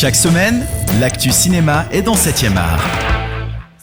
Chaque semaine, l'actu cinéma est dans 7ème art.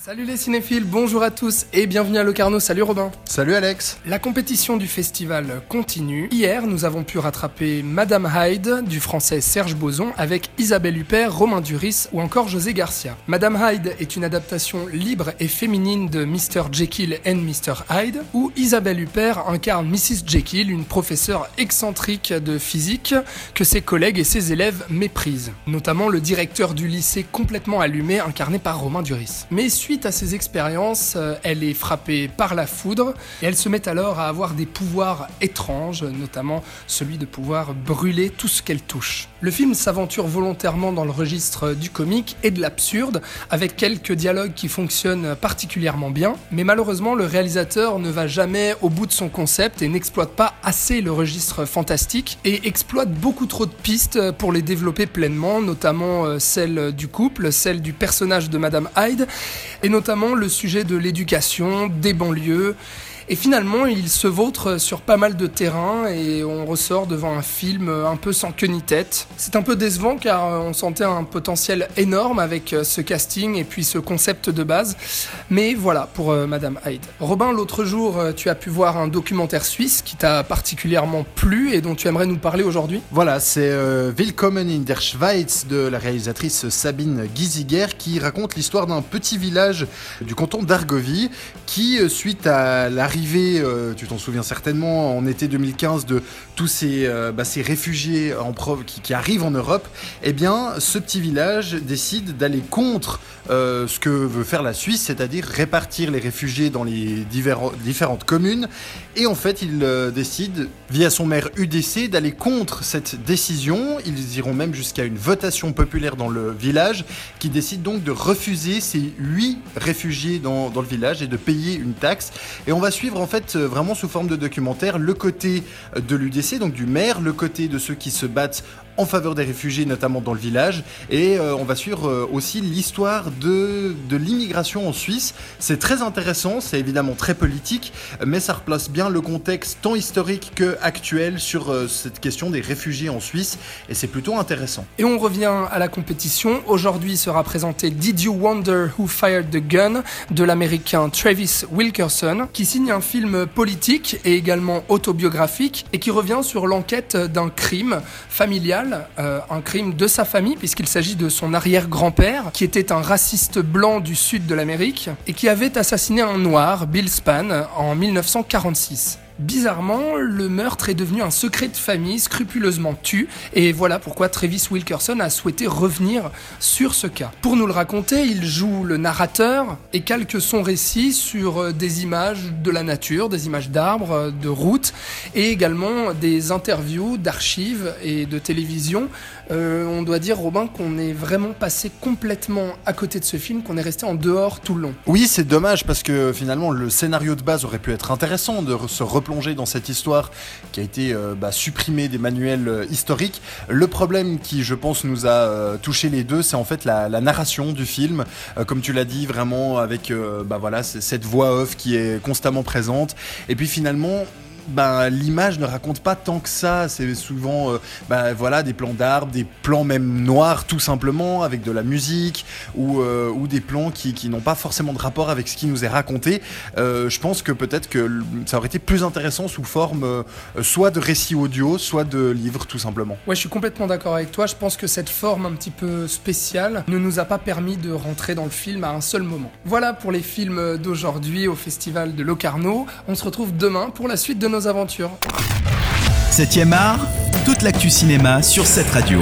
Salut les cinéphiles, bonjour à tous et bienvenue à Locarno. Salut Robin. Salut Alex. La compétition du festival continue. Hier, nous avons pu rattraper Madame Hyde du français Serge Boson avec Isabelle Huppert, Romain Duris ou encore José Garcia. Madame Hyde est une adaptation libre et féminine de Mr. Jekyll and Mr. Hyde où Isabelle Huppert incarne Mrs. Jekyll, une professeure excentrique de physique que ses collègues et ses élèves méprisent. Notamment le directeur du lycée complètement allumé incarné par Romain Duris. Mais suite à ces expériences, euh, elle est frappée par la foudre et elle se met alors à avoir des pouvoirs étranges, notamment celui de pouvoir brûler tout ce qu'elle touche. Le film s'aventure volontairement dans le registre du comique et de l'absurde, avec quelques dialogues qui fonctionnent particulièrement bien, mais malheureusement le réalisateur ne va jamais au bout de son concept et n'exploite pas assez le registre fantastique et exploite beaucoup trop de pistes pour les développer pleinement, notamment euh, celle du couple, celle du personnage de Madame Hyde et notamment le sujet de l'éducation, des banlieues et finalement, il se vautre sur pas mal de terrains et on ressort devant un film un peu sans queue ni tête. C'est un peu décevant car on sentait un potentiel énorme avec ce casting et puis ce concept de base. Mais voilà pour euh, Madame Hyde. Robin, l'autre jour, euh, tu as pu voir un documentaire suisse qui t'a particulièrement plu et dont tu aimerais nous parler aujourd'hui. Voilà, c'est euh, Willkommen in der Schweiz de la réalisatrice Sabine Giesiger qui raconte l'histoire d'un petit village du canton d'Argovie qui, suite à la euh, tu t'en souviens certainement, en été 2015, de tous ces, euh, bah, réfugiés en qui, qui, arrivent en Europe, eh bien, ce petit village décide d'aller contre euh, ce que veut faire la Suisse, c'est-à-dire répartir les réfugiés dans les différentes communes. Et en fait, il décide, via son maire UDC, d'aller contre cette décision. Ils iront même jusqu'à une votation populaire dans le village, qui décide donc de refuser ces huit réfugiés dans, dans le village et de payer une taxe. Et on va suivre en fait euh, vraiment sous forme de documentaire le côté de l'UDC, donc du maire, le côté de ceux qui se battent en faveur des réfugiés, notamment dans le village. Et euh, on va suivre euh, aussi l'histoire de, de l'immigration en Suisse. C'est très intéressant, c'est évidemment très politique, mais ça replace bien le contexte tant historique que actuel sur euh, cette question des réfugiés en Suisse. Et c'est plutôt intéressant. Et on revient à la compétition. Aujourd'hui sera présenté Did You Wonder Who Fired the Gun de l'américain Travis Wilkerson, qui signe un film politique et également autobiographique et qui revient sur l'enquête d'un crime familial euh, un crime de sa famille, puisqu'il s'agit de son arrière-grand-père, qui était un raciste blanc du sud de l'Amérique, et qui avait assassiné un noir, Bill Spann, en 1946. Bizarrement, le meurtre est devenu un secret de famille scrupuleusement tu, et voilà pourquoi Travis Wilkerson a souhaité revenir sur ce cas. Pour nous le raconter, il joue le narrateur et calque son récit sur euh, des images de la nature, des images d'arbres, euh, de routes, et également des interviews d'archives et de télévision. Euh, on doit dire, Robin, qu'on est vraiment passé complètement à côté de ce film, qu'on est resté en dehors tout le long. Oui, c'est dommage parce que finalement, le scénario de base aurait pu être intéressant de se plonger dans cette histoire qui a été euh, bah, supprimée des manuels euh, historiques. Le problème qui, je pense, nous a euh, touché les deux, c'est en fait la, narration du film. comme tu l'as dit, vraiment avec bah, voilà, cette voix off qui est constamment présente. Et puis finalement, ben, l'image ne raconte pas tant que ça. C'est souvent euh, ben, voilà, des plans d'arbres, des plans même noirs tout simplement, avec de la musique, ou, euh, des plans qui, n'ont pas forcément de rapport avec ce qui nous est raconté. Euh, je pense que peut-être que ça aurait été plus intéressant sous forme soit de récit audio, soit de livre tout simplement. Ouais, je suis complètement d'accord avec toi. Je pense que cette forme un petit peu spéciale ne nous a pas permis de rentrer dans le film à un seul moment. Voilà pour les films d'aujourd'hui au Festival de Locarno. On se retrouve demain pour la suite de aventures. 7 art, toute l'actu cinéma sur cette radio.